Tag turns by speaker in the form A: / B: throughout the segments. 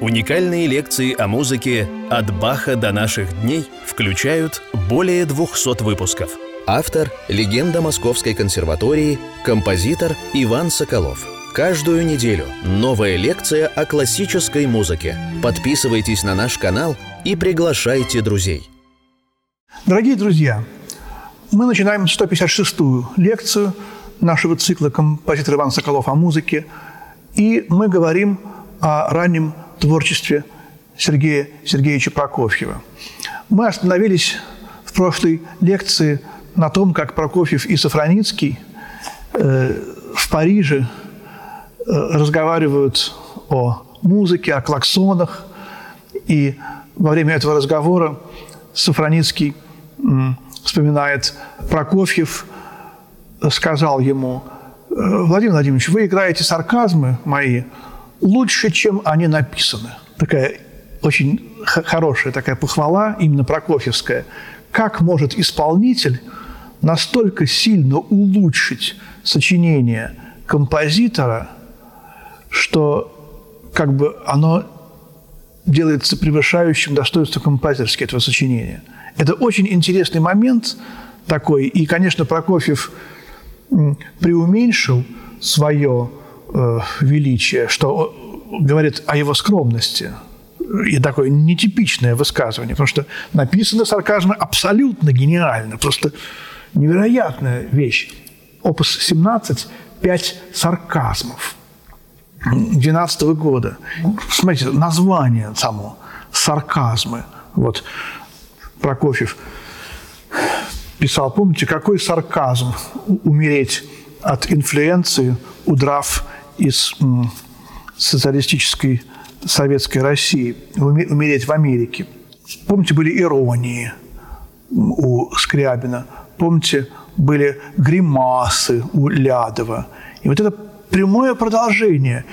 A: Уникальные лекции о музыке «От Баха до наших дней» включают более 200 выпусков. Автор – легенда Московской консерватории, композитор Иван Соколов. Каждую неделю новая лекция о классической музыке. Подписывайтесь на наш канал и приглашайте друзей.
B: Дорогие друзья, мы начинаем 156-ю лекцию нашего цикла «Композитор Иван Соколов о музыке», и мы говорим о раннем творчестве Сергея Сергеевича Прокофьева. Мы остановились в прошлой лекции на том, как Прокофьев и Сафроницкий э, в Париже э, разговаривают о музыке, о клаксонах. И во время этого разговора Сафроницкий э, вспоминает Прокофьев, сказал ему, «Э, Владимир Владимирович, вы играете сарказмы мои – лучше, чем они написаны. Такая очень хорошая такая похвала, именно прокофьевская. Как может исполнитель настолько сильно улучшить сочинение композитора, что как бы оно делается превышающим достоинство композиторски этого сочинения. Это очень интересный момент такой. И, конечно, Прокофьев преуменьшил свое величия, что говорит о его скромности. И такое нетипичное высказывание, потому что написано сарказма абсолютно гениально, просто невероятная вещь. Опус 17 – пять сарказмов 12 года. Смотрите, название само – сарказмы. Вот Прокофьев писал, помните, какой сарказм умереть от инфлюенции, удрав из социалистической советской России, умереть в Америке. Помните, были иронии у Скрябина, помните, были гримасы у Лядова. И вот это прямое продолжение,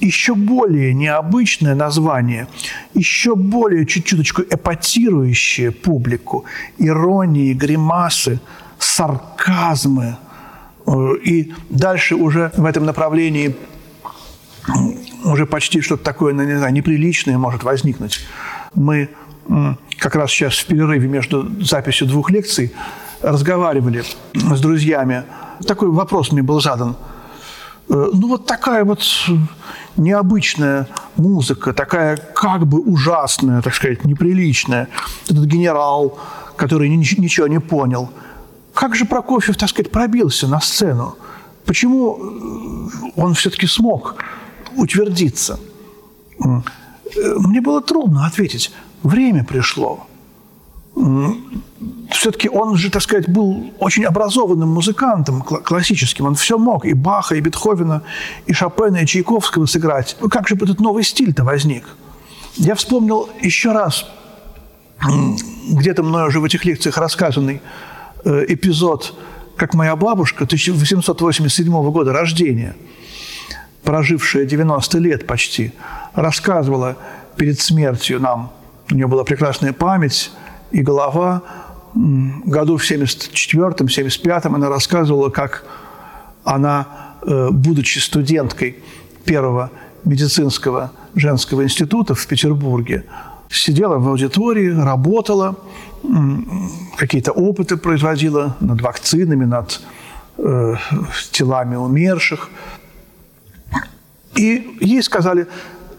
B: еще более необычное название, еще более чуть-чуточку эпатирующее публику, иронии, гримасы, сарказмы – и дальше уже в этом направлении уже почти что-то такое, ну, не знаю, неприличное может возникнуть. Мы как раз сейчас в перерыве между записью двух лекций разговаривали с друзьями. Такой вопрос мне был задан. Э, ну, вот такая вот необычная музыка, такая как бы ужасная, так сказать, неприличная. Этот генерал, который ничего не понял – как же Прокофьев, так сказать, пробился на сцену? Почему э, он все-таки смог утвердиться? Мне было трудно ответить. Время пришло. Все-таки он же, так сказать, был очень образованным музыкантом классическим. Он все мог. И Баха, и Бетховена, и Шопена, и Чайковского сыграть. Как же этот новый стиль-то возник? Я вспомнил еще раз, где-то мною уже в этих лекциях рассказанный эпизод, как моя бабушка, 1887 года рождения, прожившая 90 лет почти, рассказывала перед смертью нам, у нее была прекрасная память и голова, году в 74-м, 75-м она рассказывала, как она, э, будучи студенткой первого медицинского женского института в Петербурге, сидела в аудитории, работала, какие-то опыты производила над вакцинами, над э, телами умерших. И ей сказали,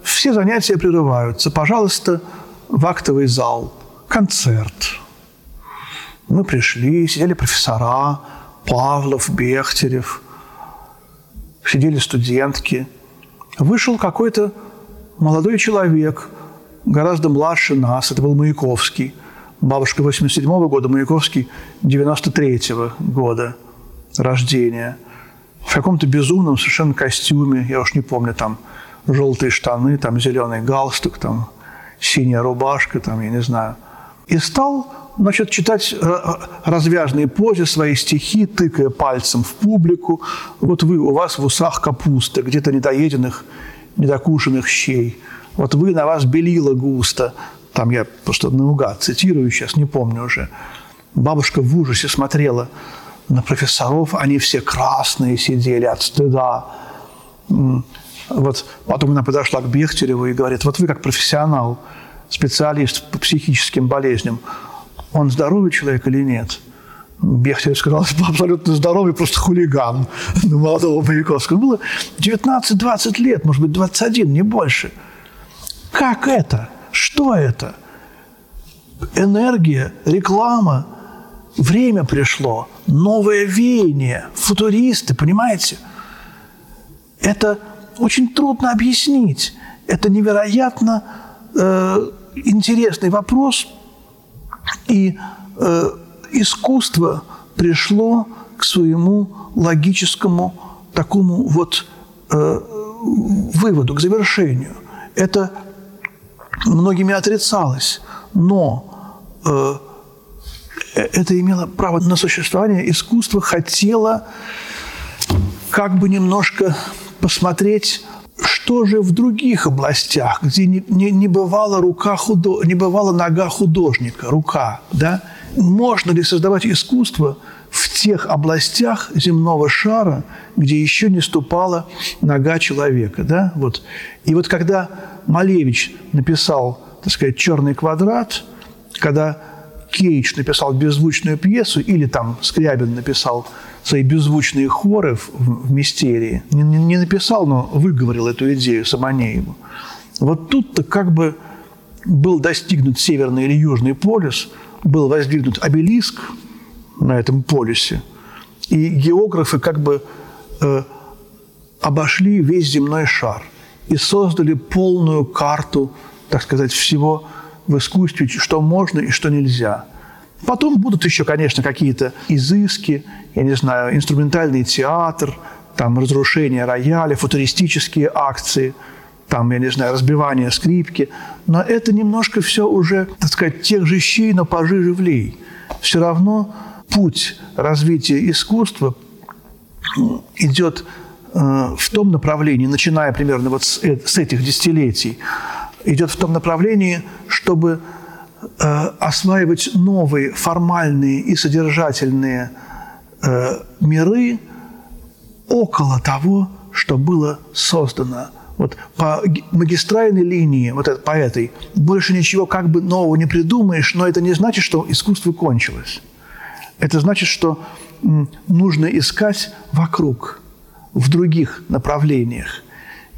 B: все занятия прерываются, пожалуйста, в актовый зал, концерт. Мы пришли, сидели профессора, Павлов, Бехтерев, сидели студентки. Вышел какой-то молодой человек – гораздо младше нас. Это был Маяковский. Бабушка 87 -го года, Маяковский 93 -го года рождения. В каком-то безумном совершенно костюме, я уж не помню, там желтые штаны, там зеленый галстук, там синяя рубашка, там, я не знаю. И стал, значит, читать развязные позе, свои стихи, тыкая пальцем в публику. Вот вы, у вас в усах капуста, где-то недоеденных, недокушенных щей – вот вы, на вас белила густо. Там я просто наугад цитирую сейчас, не помню уже. Бабушка в ужасе смотрела на профессоров, они все красные сидели от стыда. Вот потом она подошла к Бехтереву и говорит, вот вы как профессионал, специалист по психическим болезням, он здоровый человек или нет? Бехтерев сказал, абсолютно здоровый, просто хулиган на молодого Маяковского. Было 19-20 лет, может быть, 21, не больше. Как это? Что это? Энергия, реклама, время пришло, новое веяние, футуристы, понимаете? Это очень трудно объяснить. Это невероятно э, интересный вопрос, и э, искусство пришло к своему логическому такому вот э, выводу, к завершению. Это многими отрицалось, но э, это имело право на существование. Искусство хотело как бы немножко посмотреть что же в других областях, где не, не, не, бывала, рука худо, не бывала нога художника, рука, да? Можно ли создавать искусство в тех областях земного шара, где еще не ступала нога человека, да? Вот. И вот когда Малевич написал, так сказать, «Черный квадрат», когда Кейдж написал беззвучную пьесу, или там Скрябин написал свои беззвучные хоры в, в «Мистерии». Не, не, не написал, но выговорил эту идею Самонееву. Вот тут-то как бы был достигнут Северный или Южный полюс, был воздвигнут обелиск на этом полюсе, и географы как бы э, обошли весь земной шар и создали полную карту, так сказать, всего в искусстве, что можно и что нельзя. Потом будут еще, конечно, какие-то изыски, я не знаю, инструментальный театр, там разрушение рояля, футуристические акции, там, я не знаю, разбивание скрипки. Но это немножко все уже, так сказать, тех же щей, но пожиже влей. Все равно путь развития искусства идет в том направлении, начиная примерно вот с, э, с этих десятилетий, идет в том направлении, чтобы э, осваивать новые формальные и содержательные э, миры около того, что было создано. Вот по магистральной линии, вот по этой, больше ничего как бы нового не придумаешь, но это не значит, что искусство кончилось. Это значит, что нужно искать вокруг, в других направлениях.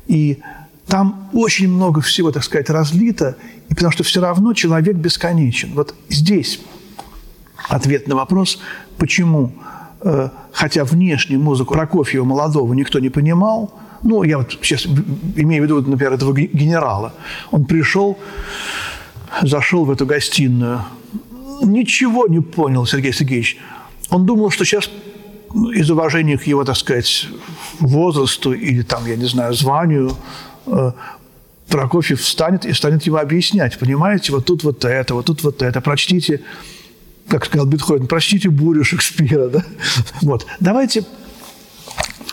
B: И там очень много всего, так сказать, разлито, и потому что все равно человек бесконечен. Вот здесь ответ на вопрос, почему, э, хотя внешне музыку Прокофьева молодого никто не понимал, ну, я вот сейчас имею в виду, например, этого генерала, он пришел, зашел в эту гостиную, ничего не понял Сергей Сергеевич. Он думал, что сейчас из уважения к его, так сказать, возрасту или там, я не знаю, званию, Э, Прокофьев встанет и станет ему объяснять. Понимаете, вот тут вот это, вот тут вот это. Прочтите, как сказал Бетховен, прочтите бурю Шекспира. Да? Вот. Давайте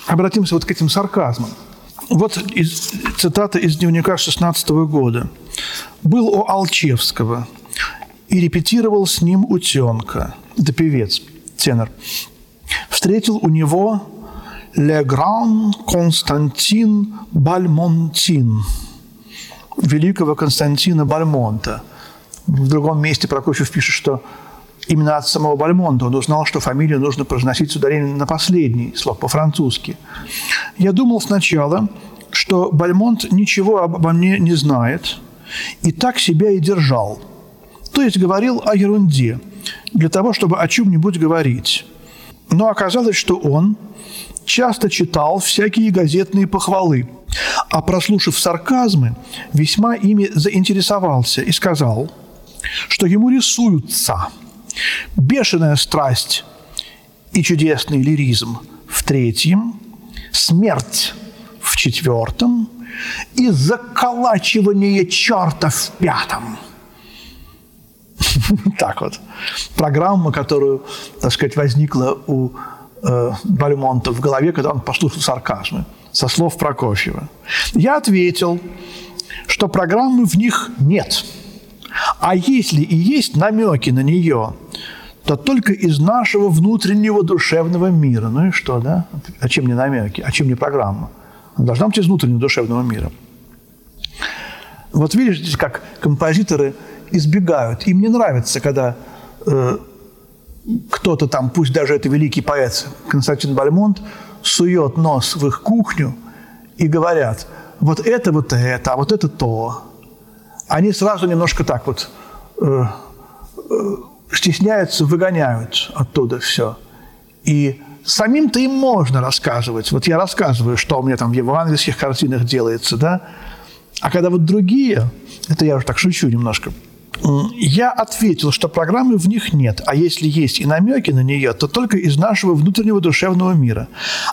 B: обратимся вот к этим сарказмам. Вот из, цитата из дневника 16 года. «Был у Алчевского и репетировал с ним утенка». Это певец, тенор. Встретил у него Grand Константин Бальмонтин, великого Константина Бальмонта. В другом месте Прокофьев пишет, что именно от самого Бальмонта он узнал, что фамилию нужно произносить с ударением на последний слог по-французски. Я думал сначала, что Бальмонт ничего обо мне не знает, и так себя и держал. То есть говорил о ерунде, для того, чтобы о чем-нибудь говорить. Но оказалось, что он часто читал всякие газетные похвалы, а прослушав сарказмы, весьма ими заинтересовался и сказал, что ему рисуются бешеная страсть и чудесный лиризм в третьем, смерть в четвертом и заколачивание черта в пятом. Так вот. Программа, которую, так сказать, возникла у э, Бальмонта в голове, когда он послушал сарказмы со слов Прокофьева. Я ответил, что программы в них нет. А если и есть намеки на нее, то только из нашего внутреннего душевного мира. Ну и что, да? А чем не намеки? А чем не программа? Она должна быть из внутреннего душевного мира. Вот видишь, как композиторы избегают. Им не нравится, когда э, кто-то там, пусть даже это великий поэт Константин Бальмонт, сует нос в их кухню и говорят, вот это вот это, а вот это то. Они сразу немножко так вот э, э, стесняются, выгоняют оттуда все. И самим-то им можно рассказывать. Вот я рассказываю, что у меня там в евангельских картинах делается, да? А когда вот другие, это я уже так шучу немножко, я ответил, что программы в них нет, а если есть и намеки на нее, то только из нашего внутреннего душевного мира.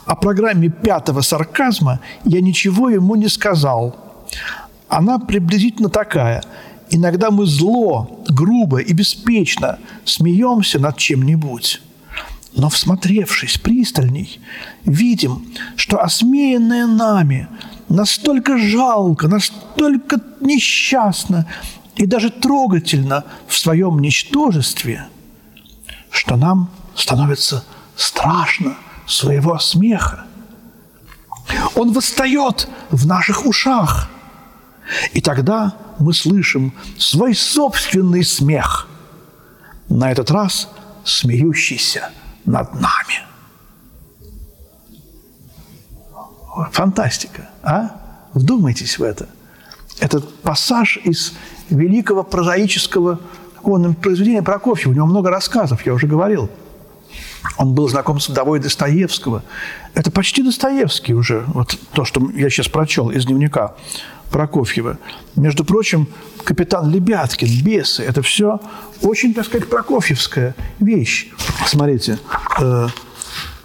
B: О программе пятого сарказма я ничего ему не сказал. Она приблизительно такая. Иногда мы зло, грубо и беспечно смеемся над чем-нибудь. Но, всмотревшись пристальней, видим, что осмеянное нами настолько жалко, настолько несчастно и даже трогательно в своем ничтожестве, что нам становится страшно своего смеха. Он восстает в наших ушах, и тогда мы слышим свой собственный смех, на этот раз смеющийся над нами. Фантастика, а? Вдумайтесь в это. Этот пассаж из великого прозаического он, произведения Прокофьева. У него много рассказов, я уже говорил. Он был знаком с вдовой Достоевского. Это почти Достоевский уже, вот то, что я сейчас прочел из дневника Прокофьева. Между прочим, капитан Лебяткин, бесы, это все очень, так сказать, прокофьевская вещь. Смотрите, э,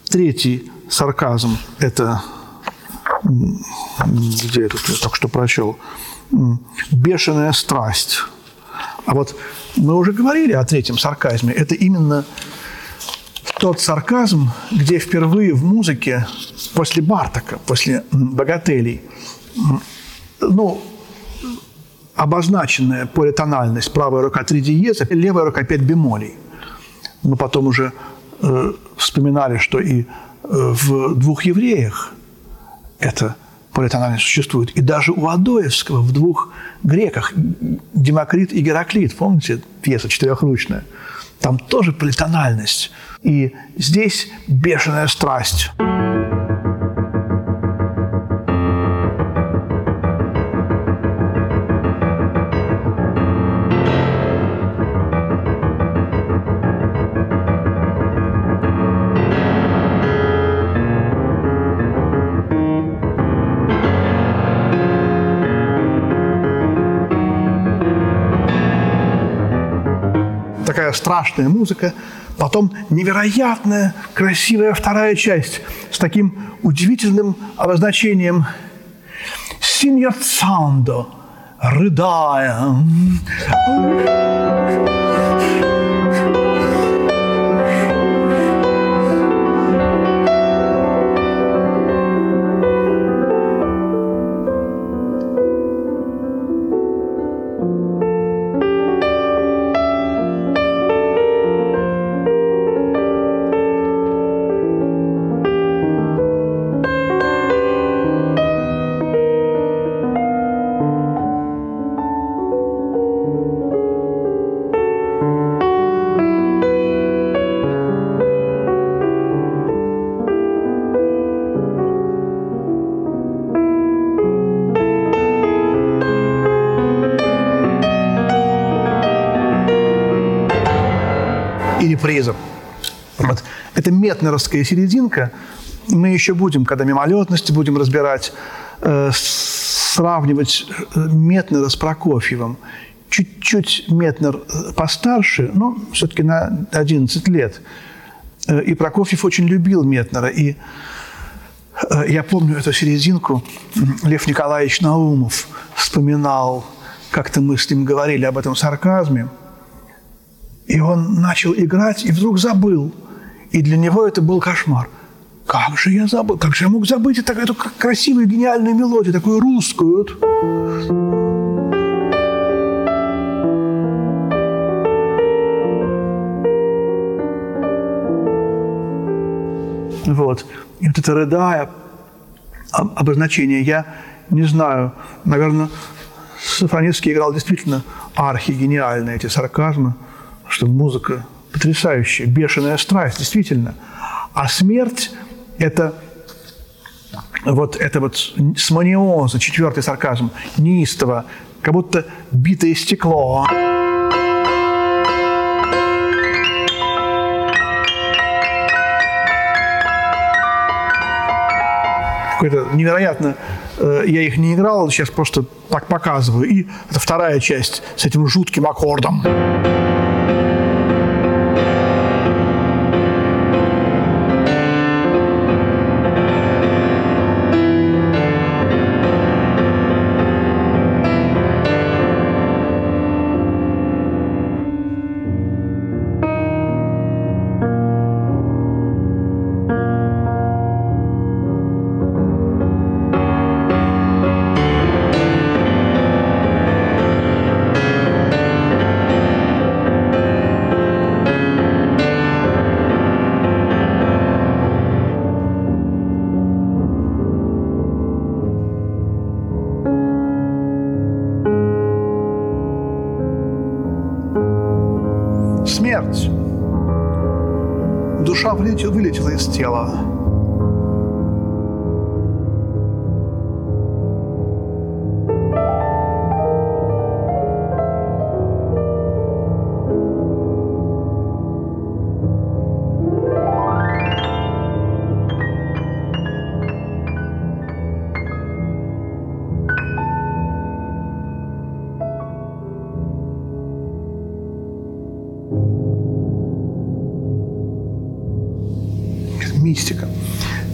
B: третий сарказм – это где это я только что прочел? Бешеная страсть. А вот мы уже говорили о третьем сарказме. Это именно тот сарказм, где впервые в музыке после Бартака, после «Богателей», ну, обозначенная политональность правая рука три диеза, левая рука пять бемолей. Мы потом уже э, вспоминали, что и э, в двух евреях это политональность существует. И даже у Адоевского в двух греках, Демокрит и Гераклит, помните, пьеса четырехручная, там тоже политональность. И здесь бешеная страсть. Такая страшная музыка, потом невероятная красивая вторая часть с таким удивительным обозначением «Синьяцандо», рыдая. Реприза. Вот. Это метнеровская серединка. Мы еще будем, когда мимолетности будем разбирать, э, сравнивать э, Метнера с Прокофьевым. Чуть-чуть Метнер э, постарше, но все-таки на 11 лет. Э, и Прокофьев очень любил Метнера. И я помню эту серединку. Лев Николаевич Наумов вспоминал, как-то мы с ним говорили об этом сарказме – и он начал играть и вдруг забыл. И для него это был кошмар. Как же я забыл? Как же я мог забыть эту, эту красивую, гениальную мелодию, такую русскую? Вот. И вот это рыдая, обозначение. Я не знаю, наверное, Сафронецкий играл действительно архигениально эти сарказмы, что музыка потрясающая, бешеная страсть, действительно. А смерть – это вот это вот сманиоза, четвертый сарказм, неистово, как будто битое стекло. Какое-то невероятно, э, я их не играл, сейчас просто так показываю. И это вторая часть с этим жутким аккордом. Смерть. Душа вылетела из тела.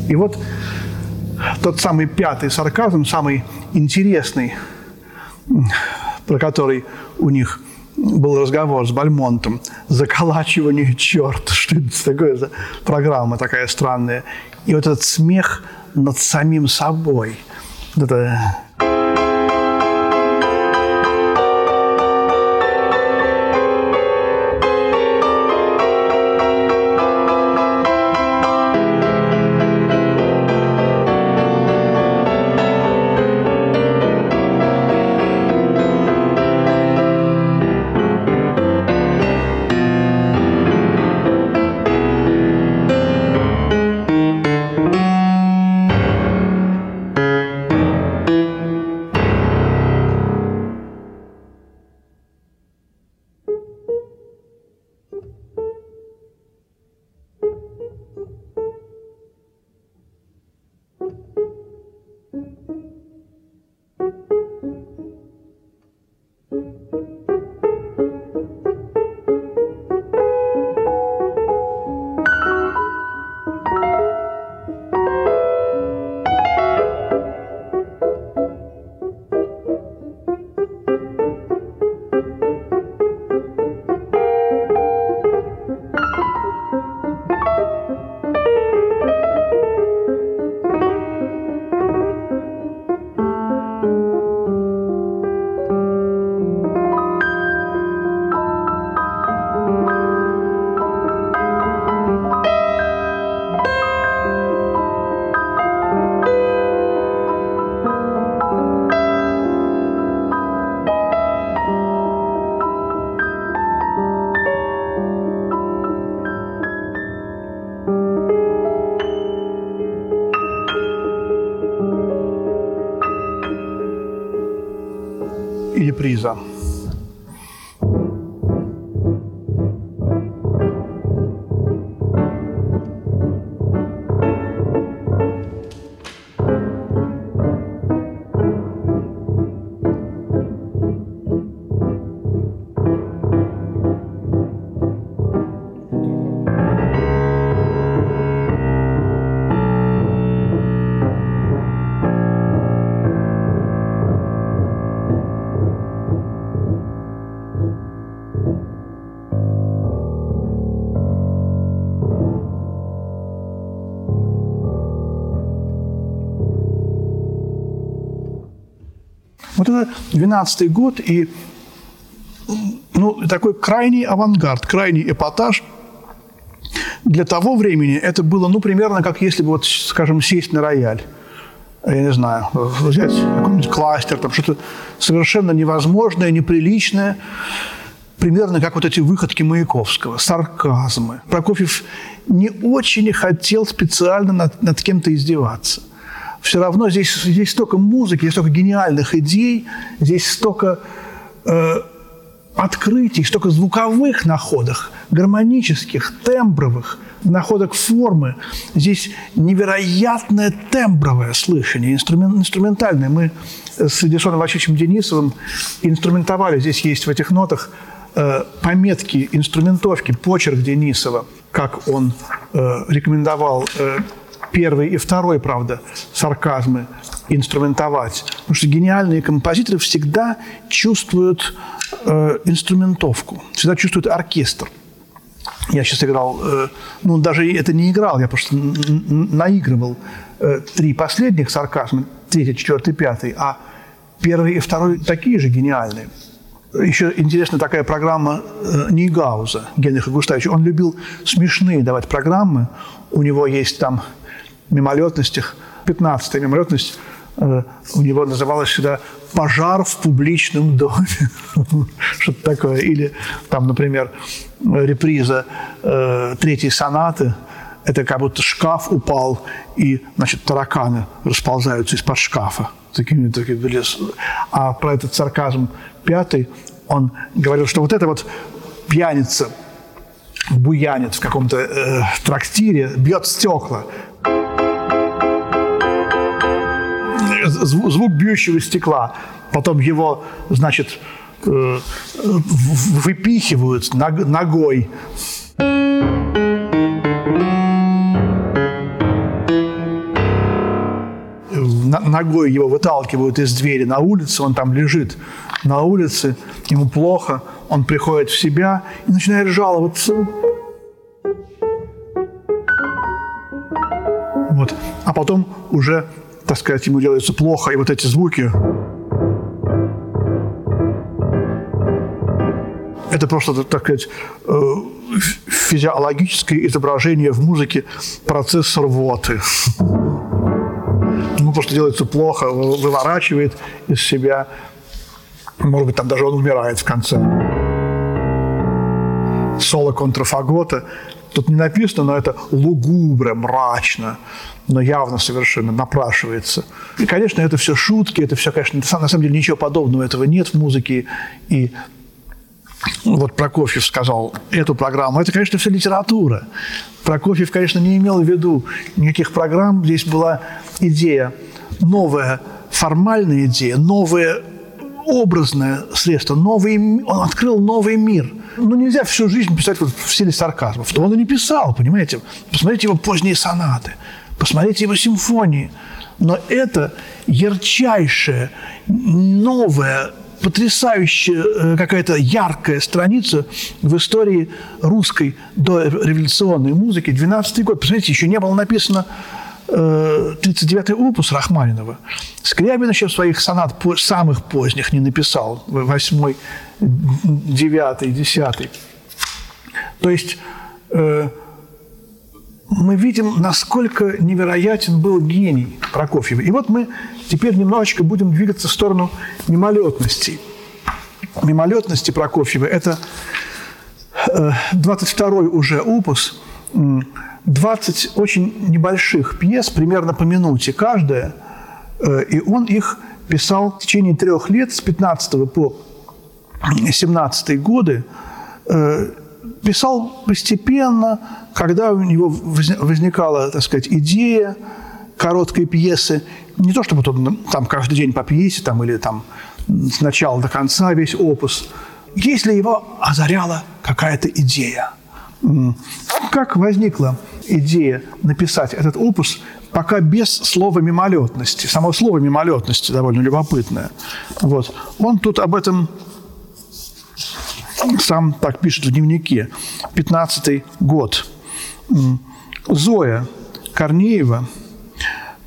B: И вот тот самый пятый сарказм, самый интересный, про который у них был разговор с Бальмонтом, заколачивание черт, что это такое за программа такая странная. И вот этот смех над самим собой. Вот это приза. Вот это 12 год и ну, такой крайний авангард, крайний эпатаж. Для того времени это было, ну, примерно как если бы, вот, скажем, сесть на рояль. я не знаю, взять какой-нибудь кластер, там что-то совершенно невозможное, неприличное, примерно как вот эти выходки Маяковского, сарказмы. Прокофьев не очень хотел специально над, над кем-то издеваться. Все равно здесь, здесь столько музыки, здесь столько гениальных идей, здесь столько э, открытий, столько звуковых находок, гармонических, тембровых, находок формы. Здесь невероятное тембровое слышание, инструмент, инструментальное. Мы с Эдисоном Васильевичем Денисовым инструментовали. Здесь есть в этих нотах э, пометки, инструментовки, почерк Денисова, как он э, рекомендовал э, первый и второй, правда, сарказмы инструментовать. Потому что гениальные композиторы всегда чувствуют э, инструментовку, всегда чувствуют оркестр. Я сейчас играл, э, ну, даже это не играл, я просто наигрывал э, три последних сарказма, третий, четвертый, пятый, а первый и второй такие же гениальные. Еще интересна такая программа э, Нейгауза Генриха Густавича. Он любил смешные давать программы. У него есть там мимолетностях, 15-я мимолетность э, у него называлась всегда «пожар в публичном доме». Что-то такое. Или там, например, реприза э, третьей сонаты. Это как будто шкаф упал, и, значит, тараканы расползаются из-под шкафа. Такими, такими были. А про этот сарказм пятый, он говорил, что вот это вот пьяница буянит в каком-то э, трактире, бьет стекла звук бьющего стекла. Потом его, значит, э, выпихивают ногой. Ногой его выталкивают из двери на улицу, он там лежит на улице, ему плохо, он приходит в себя и начинает жаловаться. Вот. А потом уже так сказать, ему делается плохо, и вот эти звуки это просто, так сказать, э, физиологическое изображение в музыке процесса рвоты. Ему просто делается плохо, выворачивает из себя. Может быть, там даже он умирает в конце. Соло контрафагота. Тут не написано, но это лугубре, мрачно но явно совершенно напрашивается. И, конечно, это все шутки, это все, конечно, на самом деле ничего подобного этого нет в музыке. И вот Прокофьев сказал эту программу, это, конечно, все литература. Прокофьев, конечно, не имел в виду никаких программ. Здесь была идея, новая формальная идея, новое образное средство, новый, он открыл новый мир. Ну, нельзя всю жизнь писать вот в стиле сарказма. Он и не писал, понимаете? Посмотрите его поздние сонаты посмотрите его симфонии. Но это ярчайшая, новая, потрясающая э, какая-то яркая страница в истории русской дореволюционной музыки. 12 год. Посмотрите, еще не было написано 39-й э, опус Рахманинова. Скрябин еще своих сонат самых поздних не написал. Восьмой, девятый, десятый. То есть э, мы видим, насколько невероятен был гений Прокофьева. И вот мы теперь немножечко будем двигаться в сторону мимолетности. Мимолетности Прокофьева – это 22-й э, уже опус, 20 очень небольших пьес, примерно по минуте каждая, э, и он их писал в течение трех лет, с 15 по 17 годы, э, писал постепенно, когда у него возникала, так сказать, идея короткой пьесы, не то чтобы он там каждый день по пьесе там, или там с начала до конца весь опус, если его озаряла какая-то идея. Как возникла идея написать этот опус, пока без слова мимолетности. Само слово мимолетности довольно любопытное. Вот. Он тут об этом сам так пишет в дневнике. 15 год. Зоя Корнеева,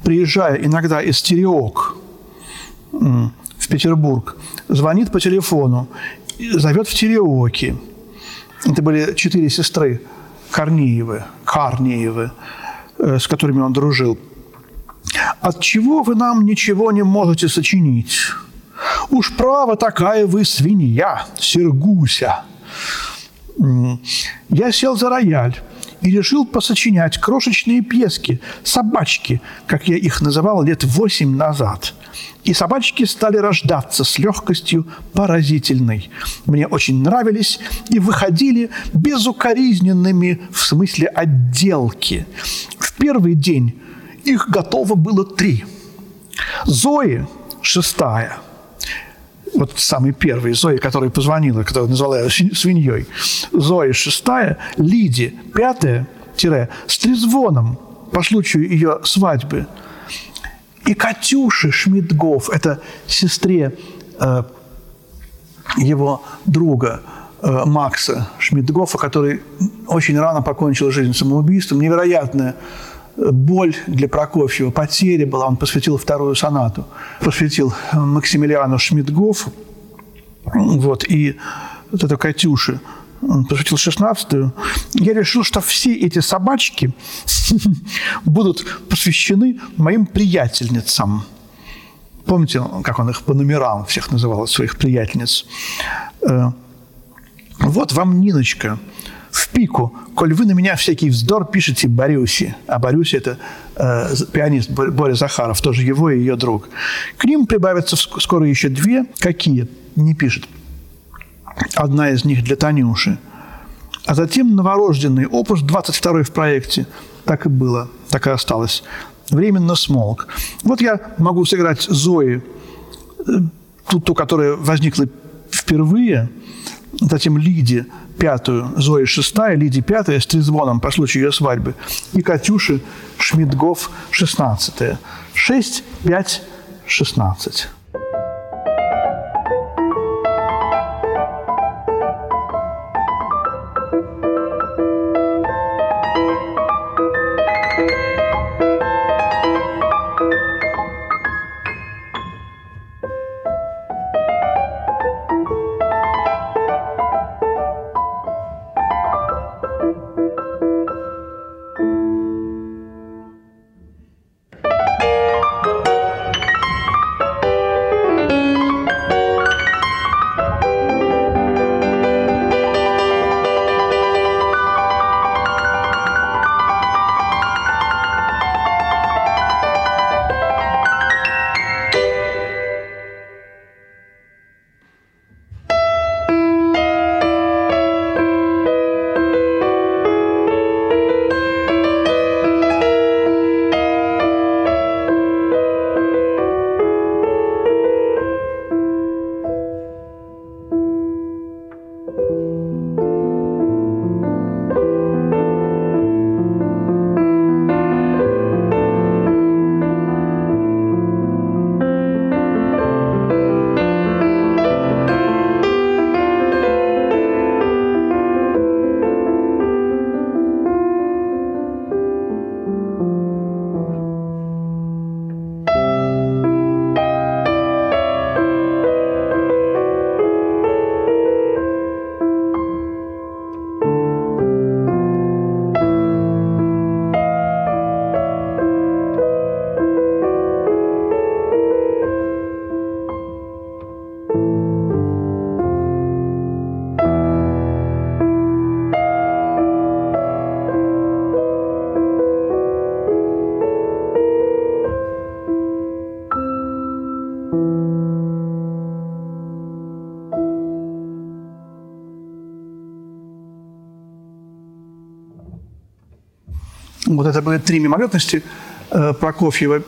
B: приезжая иногда из Тереок в Петербург, звонит по телефону, зовет в Тереоки. Это были четыре сестры Корнеевы, Карнеевы, э, с которыми он дружил. От чего вы нам ничего не можете сочинить? Уж право такая вы свинья, Сергуся. Я сел за рояль и решил посочинять крошечные пьески, собачки, как я их называл лет восемь назад. И собачки стали рождаться с легкостью поразительной. Мне очень нравились и выходили безукоризненными в смысле отделки. В первый день их готово было три. Зои – шестая – вот самый первый, Зои, которая позвонила, которая назвала ее свиньей, Зоя шестая, Лиди пятая, тире, с трезвоном по случаю ее свадьбы. И Катюши Шмидгов, это сестре э, его друга э, Макса Шмидгофа, который очень рано покончил жизнь самоубийством, невероятная боль для Прокофьева, потеря была, он посвятил вторую сонату, посвятил Максимилиану Шмидгоф, вот, и вот эту Катюше, он посвятил шестнадцатую. Я решил, что все эти собачки будут посвящены моим приятельницам. Помните, как он их по номерам всех называл, своих приятельниц? Э, вот вам Ниночка – в пику, коль вы на меня всякий вздор пишете Борюси, а Борюси – это э, пианист Боря Захаров, тоже его и ее друг. К ним прибавятся скоро еще две. Какие? Не пишет. Одна из них для Танюши. А затем новорожденный опус, 22 в проекте. Так и было, так и осталось. Временно смолк. Вот я могу сыграть Зои, э, ту, ту которая возникла впервые, затем Лиди – пятую, Зои шестая, Лиди пятая с трезвоном по случаю ее свадьбы, и Катюши Шмидгов шестнадцатая. Шесть, пять, шестнадцать. Это были три мимолетности э, Прокофьева,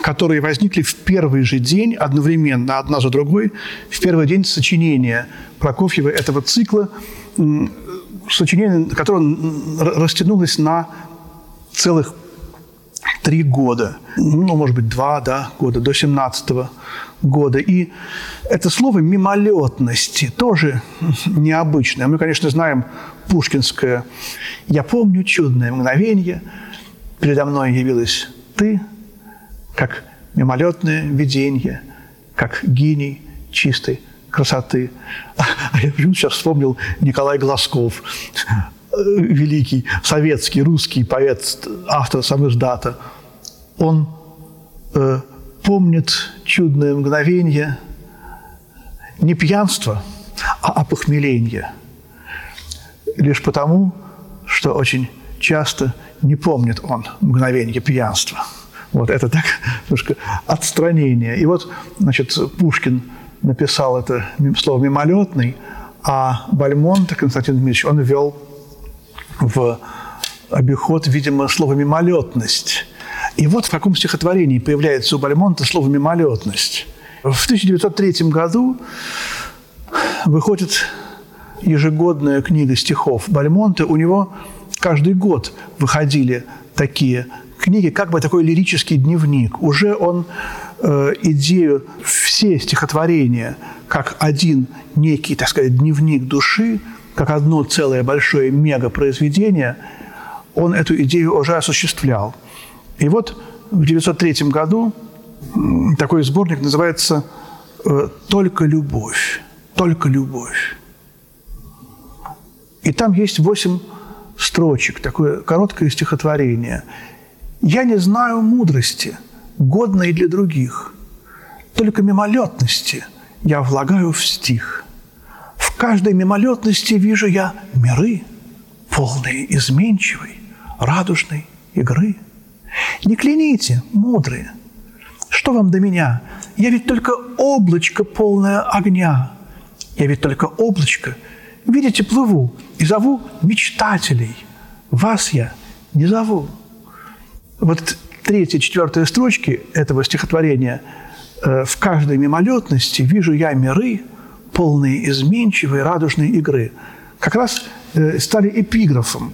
B: которые возникли в первый же день, одновременно, одна за другой, в первый день сочинения Прокофьева этого цикла, сочинение, которое растянулось на целых три года, ну, может быть, два да, года, до 17 -го года. И это слово «мимолетности» тоже необычное. Мы, конечно, знаем пушкинское «Я помню чудное мгновение, передо мной явилась ты, как мимолетное видение, как гений чистой красоты». А я почему сейчас вспомнил Николай Глазков, великий советский, русский поэт, автор самоиздата. Он э, помнит чудное мгновение не пьянства, а опохмеления. Лишь потому, что очень часто не помнит он мгновение пьянства. Вот это так немножко отстранение. И вот, значит, Пушкин написал это слово «мимолетный», а Бальмонт Константин Дмитриевич, он ввел в обиход, видимо, слово «мимолетность». И вот в каком стихотворении появляется у Бальмонта слово «мимолетность». В 1903 году выходит ежегодная книга стихов Бальмонта. У него каждый год выходили такие книги, как бы такой лирический дневник. Уже он э, идею все стихотворения как один некий, так сказать, дневник души, как одно целое большое мегапроизведение, он эту идею уже осуществлял. И вот в 1903 году такой сборник называется э, «Только любовь». «Только любовь». И там есть восемь строчек, такое короткое стихотворение. «Я не знаю мудрости, годной для других, только мимолетности я влагаю в стих. В каждой мимолетности вижу я миры, полные изменчивой, радужной игры. Не кляните, мудрые, что вам до меня? Я ведь только облачко полное огня. Я ведь только облачко. Видите, плыву и зову мечтателей. Вас я не зову. Вот третья, четвертая строчки этого стихотворения э, «В каждой мимолетности вижу я миры, полные изменчивой радужной игры», как раз э, стали эпиграфом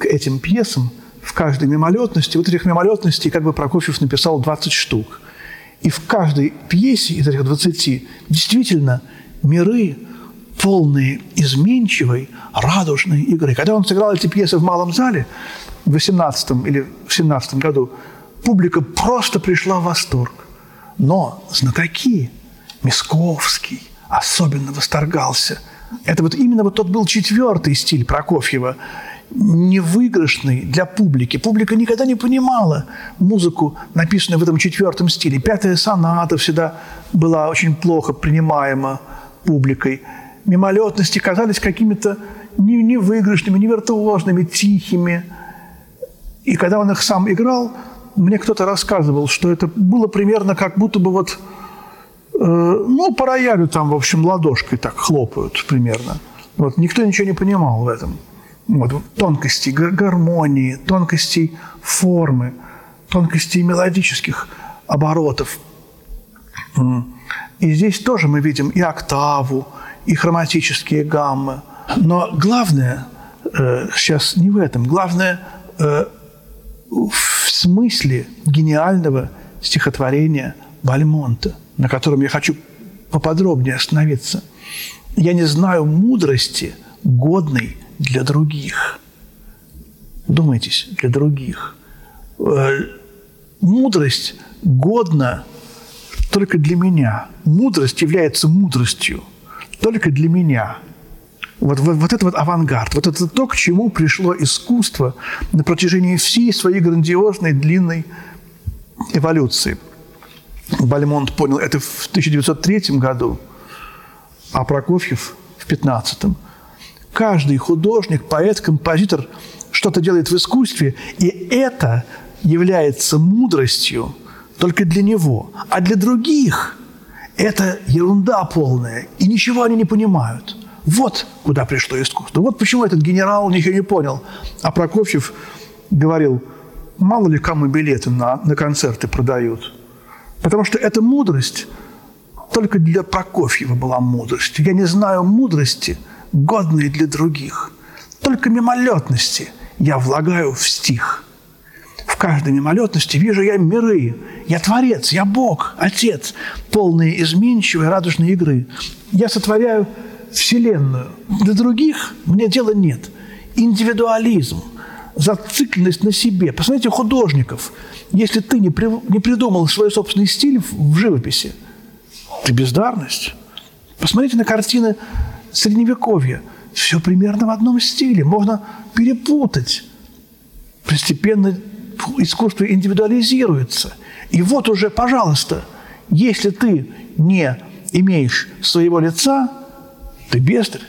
B: к этим пьесам – в каждой мимолетности. Вот этих мимолетностей как бы Прокофьев написал 20 штук. И в каждой пьесе из этих 20 действительно миры, полные изменчивой, радужной игры. Когда он сыграл эти пьесы в малом зале в 18 или в 17 году, публика просто пришла в восторг. Но знатоки, Мисковский особенно восторгался. Это вот именно вот тот был четвертый стиль Прокофьева – невыигрышный для публики. Публика никогда не понимала музыку, написанную в этом четвертом стиле. Пятая соната всегда была очень плохо принимаема публикой. Мимолетности казались какими-то невыигрышными, невиртуозными, тихими. И когда он их сам играл, мне кто-то рассказывал, что это было примерно как будто бы вот, э, ну, по роялю там, в общем, ладошкой так хлопают примерно. Вот, никто ничего не понимал в этом вот, тонкостей гармонии, тонкостей формы, тонкостей мелодических оборотов. И здесь тоже мы видим и октаву, и хроматические гаммы. Но главное э, сейчас не в этом. Главное э, в смысле гениального стихотворения Бальмонта, на котором я хочу поподробнее остановиться. Я не знаю мудрости, годной для других. Думайтесь, для других. Э, мудрость годна только для меня. Мудрость является мудростью только для меня. Вот, вот, вот это вот авангард, вот это то, к чему пришло искусство на протяжении всей своей грандиозной, длинной эволюции. Бальмонт понял это в 1903 году, а Прокофьев в 15 Каждый художник, поэт, композитор что-то делает в искусстве, и это является мудростью только для него. А для других это ерунда полная, и ничего они не понимают. Вот куда пришло искусство. Вот почему этот генерал ничего не понял. А Прокофьев говорил, мало ли кому билеты на, на концерты продают. Потому что эта мудрость только для Прокофьева была мудростью. Я не знаю мудрости – годные для других. Только мимолетности я влагаю в стих. В каждой мимолетности вижу я миры. Я творец, я Бог, Отец, полные изменчивой радужной игры. Я сотворяю Вселенную. Для других мне дела нет. Индивидуализм, зацикленность на себе. Посмотрите художников. Если ты не, при, не придумал свой собственный стиль в, в живописи, ты бездарность. Посмотрите на картины Средневековье. Все примерно в одном стиле. Можно перепутать. Постепенно искусство индивидуализируется. И вот уже, пожалуйста, если ты не имеешь своего лица, ты бездарь.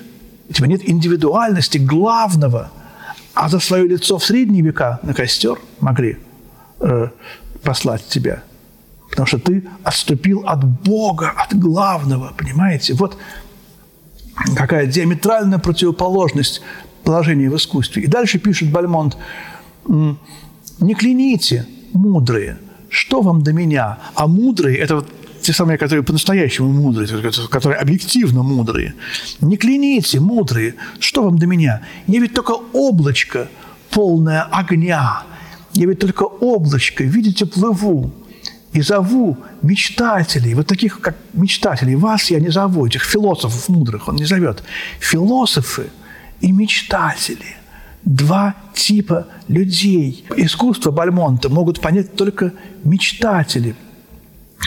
B: У тебя нет индивидуальности главного. А за свое лицо в средние века на костер могли э, послать тебя. Потому что ты отступил от Бога, от главного, понимаете? Вот какая диаметральная противоположность положения в искусстве. И дальше пишет Бальмонт, не кляните, мудрые, что вам до меня? А мудрые – это вот те самые, которые по-настоящему мудрые, которые объективно мудрые. Не кляните, мудрые, что вам до меня? Я ведь только облачко, полное огня. Я ведь только облачко, видите, плыву. И зову мечтателей, вот таких, как мечтателей. Вас я не зову, этих философов мудрых он не зовет. Философы и мечтатели – два типа людей. Искусство Бальмонта могут понять только мечтатели.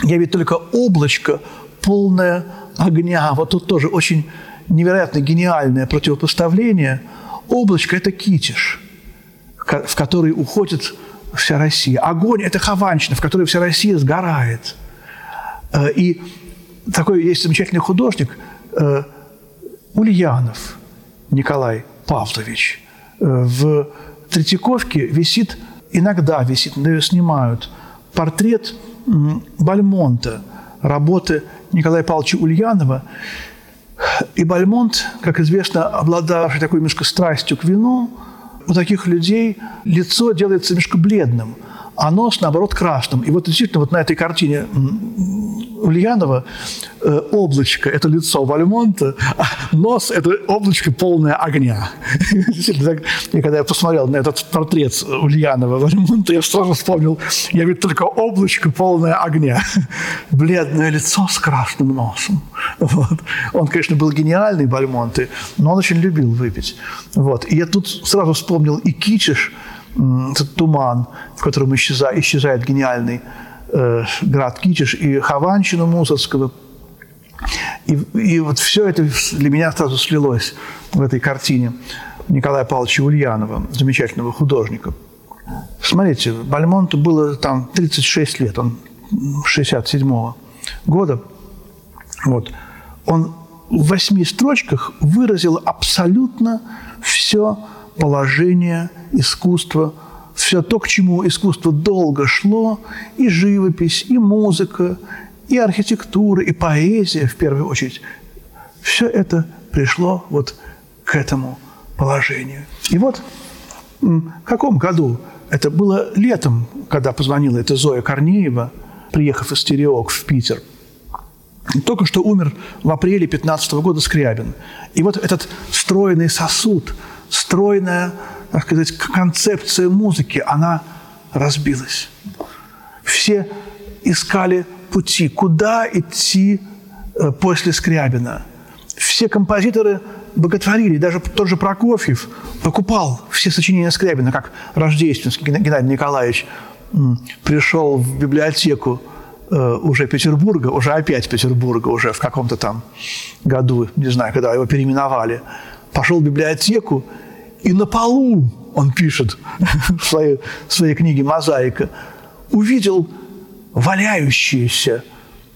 B: Я ведь только облачко, полное огня. Вот тут тоже очень невероятно гениальное противопоставление. Облачко – это китиш, в который уходит вся Россия. Огонь – это хованщина, в которой вся Россия сгорает. Э, и такой есть замечательный художник э, Ульянов Николай Павлович – в Третьяковке висит, иногда висит, но ее снимают, портрет Бальмонта, работы Николая Павловича Ульянова. И Бальмонт, как известно, обладавший такой немножко страстью к вину, у таких людей лицо делается немножко бледным, а нос, наоборот, красным. И вот действительно вот на этой картине Ульянова э, облачко – это лицо Вальмонта, а нос – это облачко полное огня. И когда я посмотрел на этот портрет Ульянова Вальмонта, я сразу вспомнил, я ведь только облачко полное огня. Бледное лицо с красным носом. Вот. Он, конечно, был гениальный Бальмонте, но он очень любил выпить. Вот. И я тут сразу вспомнил и Кичиш, этот туман, в котором исчезает, исчезает гениальный э, град Китиш и Хованщину Мусорского. И, и вот все это для меня сразу слилось в этой картине Николая Павловича Ульянова, замечательного художника. Смотрите, Бальмонту было там 36 лет, он 67 года. Вот. Он в восьми строчках выразил абсолютно все положение искусства все то, к чему искусство долго шло, и живопись, и музыка, и архитектура, и поэзия, в первую очередь, все это пришло вот к этому положению. И вот в каком году? Это было летом, когда позвонила эта Зоя Корнеева, приехав из Стереок в Питер. Только что умер в апреле 15 года Скрябин. И вот этот стройный сосуд, стройная так сказать, концепция музыки, она разбилась. Все искали пути, куда идти э, после Скрябина. Все композиторы боготворили, даже тот же Прокофьев покупал все сочинения Скрябина, как Рождественский Геннадий Николаевич пришел в библиотеку э, уже Петербурга, уже опять Петербурга, уже в каком-то там году, не знаю, когда его переименовали, пошел в библиотеку и на полу, он пишет в своей, в своей книге «Мозаика», увидел валяющиеся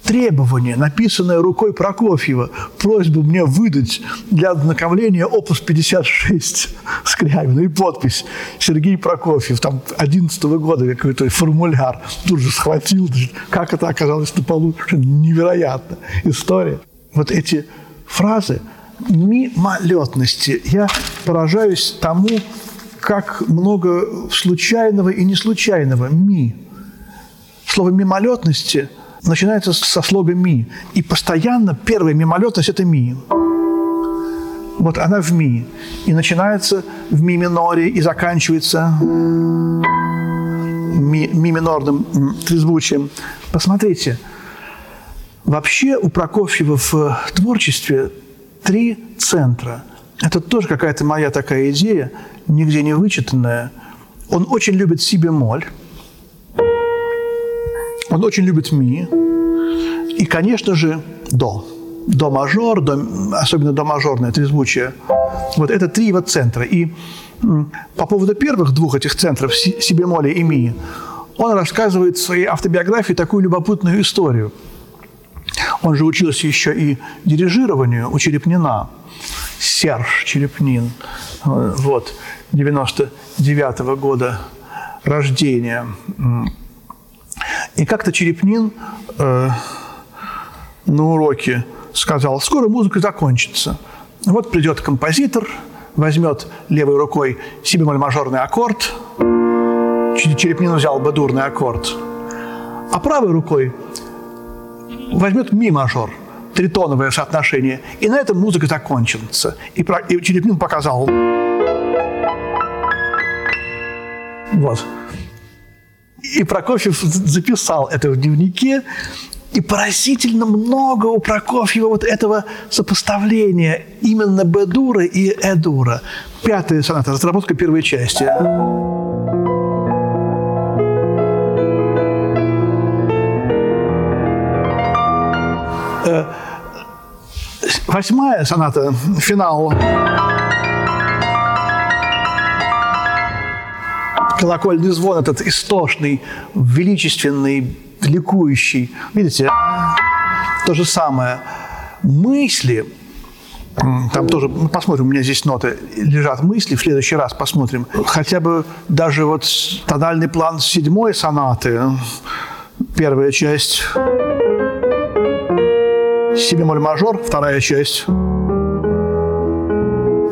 B: требование, написанное рукой Прокофьева, просьбу мне выдать для ознакомления опус 56 Скрябина и подпись Сергей Прокофьев, там 11 -го года какой-то формуляр, тут же схватил, как это оказалось на полу, невероятно история. Вот эти фразы – мимолетности. Я поражаюсь тому, как много случайного и неслучайного «ми». Слово «мимолетности» начинается со слога «ми». И постоянно первая мимолетность – это «ми». Вот она в ми. И начинается в ми миноре и заканчивается ми, ми минорным трезвучием. Посмотрите, вообще у Прокофьева в творчестве три центра. Это тоже какая-то моя такая идея, нигде не вычитанная. Он очень любит си бемоль, он очень любит ми и, конечно же, до. до мажор, до, особенно до мажорное трезвучие. Вот это три его центра. И по поводу первых двух этих центров, си бемоля и ми, он рассказывает в своей автобиографии такую любопытную историю. Он же учился еще и дирижированию у Черепнина. Серж Черепнин. Вот, 99 -го года рождения. И как-то Черепнин э, на уроке сказал, скоро музыка закончится. Вот придет композитор, возьмет левой рукой си бемоль мажорный аккорд, Черепнин взял бы дурный аккорд, а правой рукой возьмет ми мажор, тритоновое соотношение, и на этом музыка закончится. И, и Черепнин показал. Вот. И Прокофьев записал это в дневнике, и поразительно много у Прокофьева вот этого сопоставления именно Б-дура и Э-дура. Пятая соната, разработка первой части. Э, восьмая соната, финал. Колокольный звон этот истошный, величественный, ликующий. Видите, то же самое. Мысли, там тоже, мы посмотрим, у меня здесь ноты лежат мысли, в следующий раз посмотрим. Хотя бы даже вот тональный план седьмой сонаты, первая часть, си бемоль мажор, вторая часть,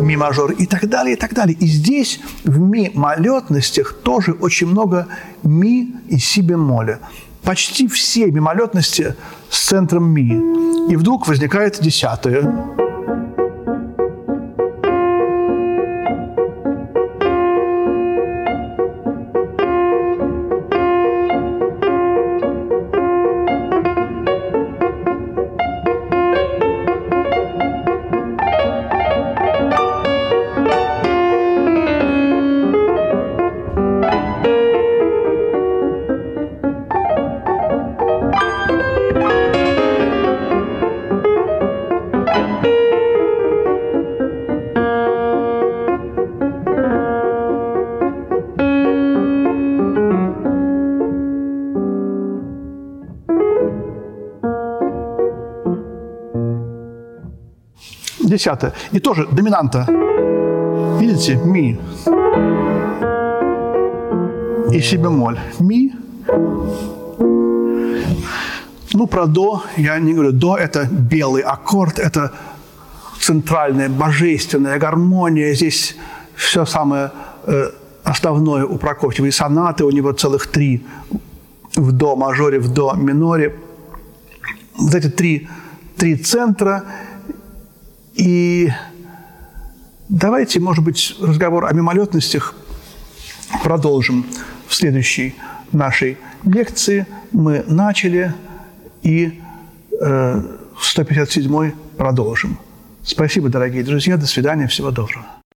B: ми мажор и так далее, и так далее. И здесь в ми малетностях тоже очень много ми и си бемоля почти все мимолетности с центром ми. И вдруг возникает десятое. Десятая. И тоже доминанта. Видите? Ми. И си бемоль. Ми. Ну, про до я не говорю. До – это белый аккорд, это центральная божественная гармония. Здесь все самое э, основное у Прокофьева. И сонаты у него целых три в до мажоре, в до миноре. Вот эти три, три центра – и давайте, может быть, разговор о мимолетностях продолжим в следующей нашей лекции. Мы начали и э, 157 продолжим. Спасибо, дорогие друзья. До свидания. Всего доброго.